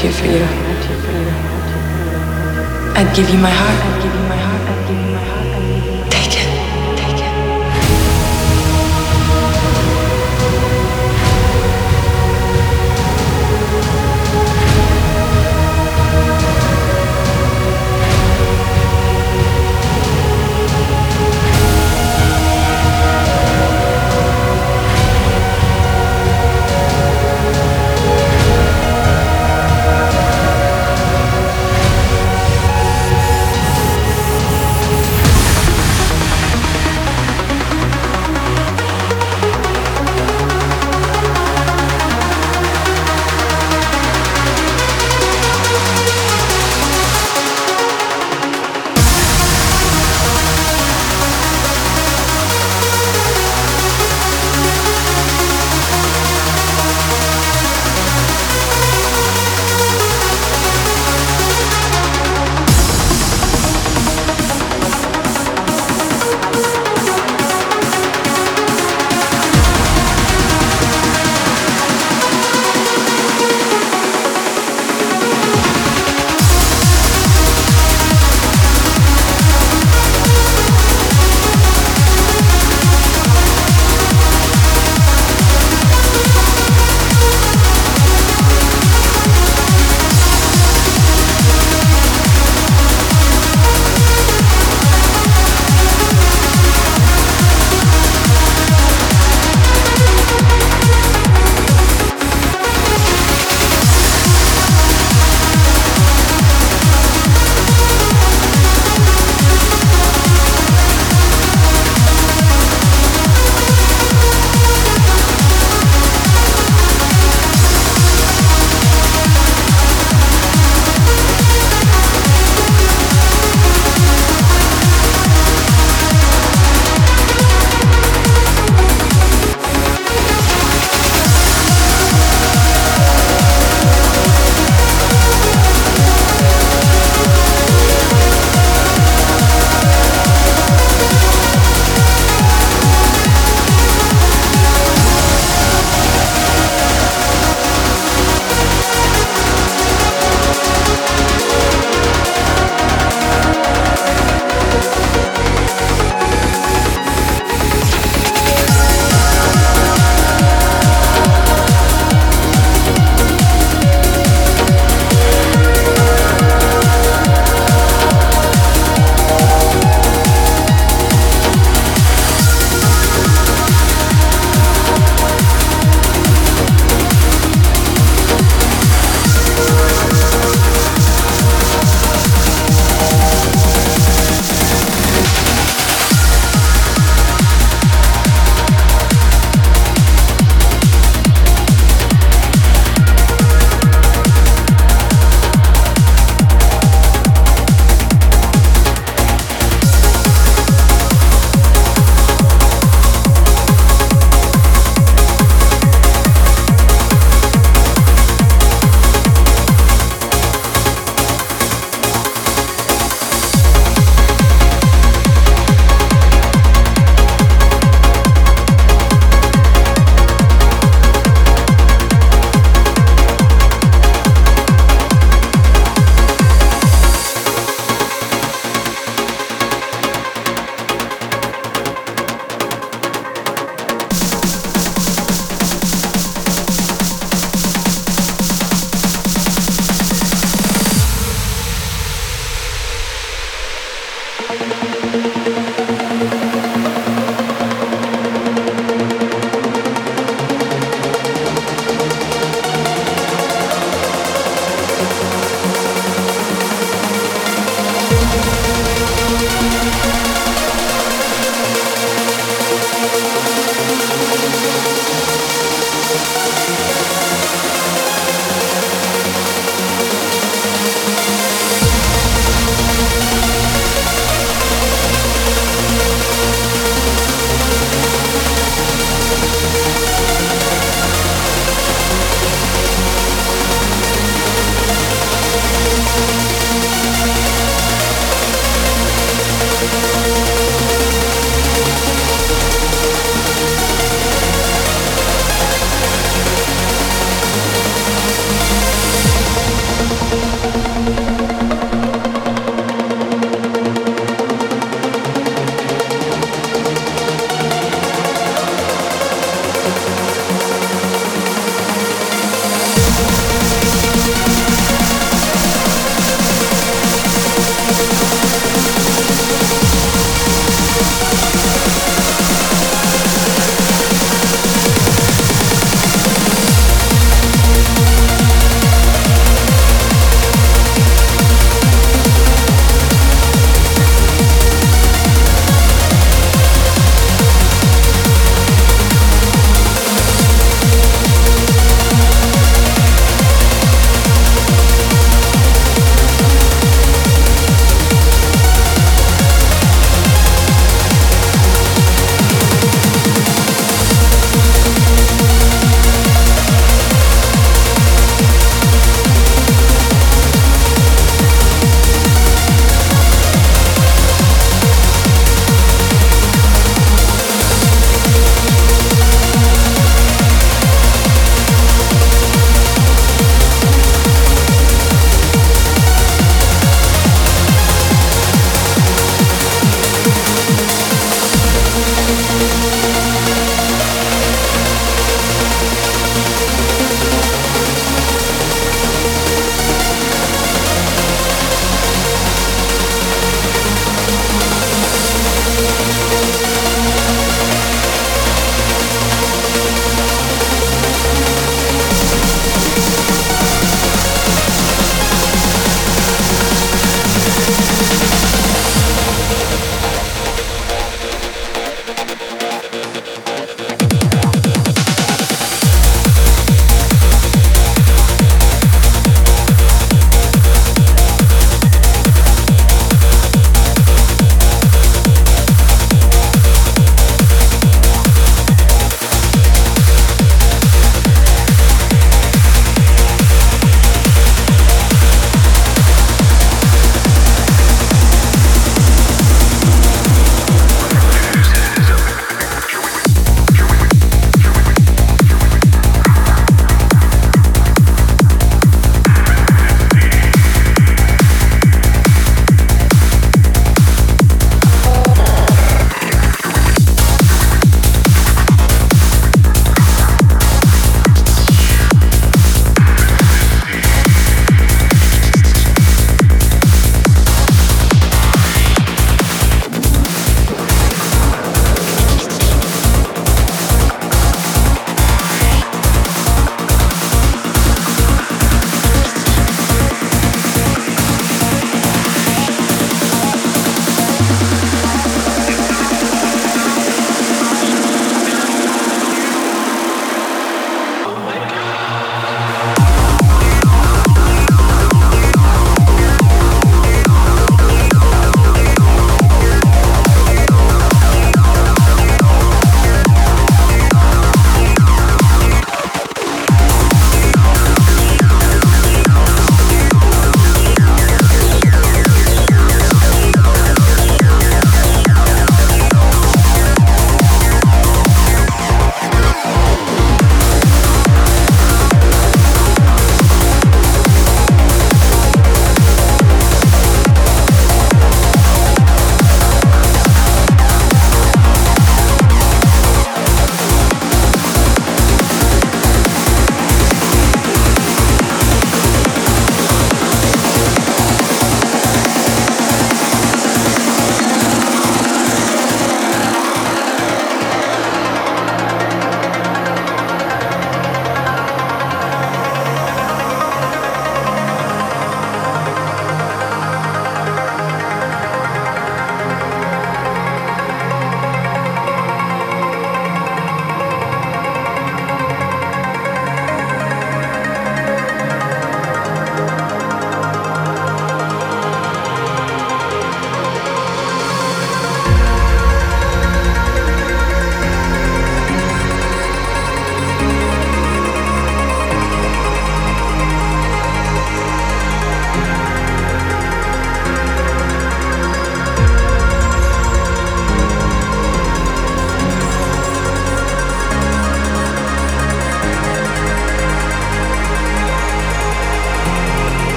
here for you. I'd give you my heart.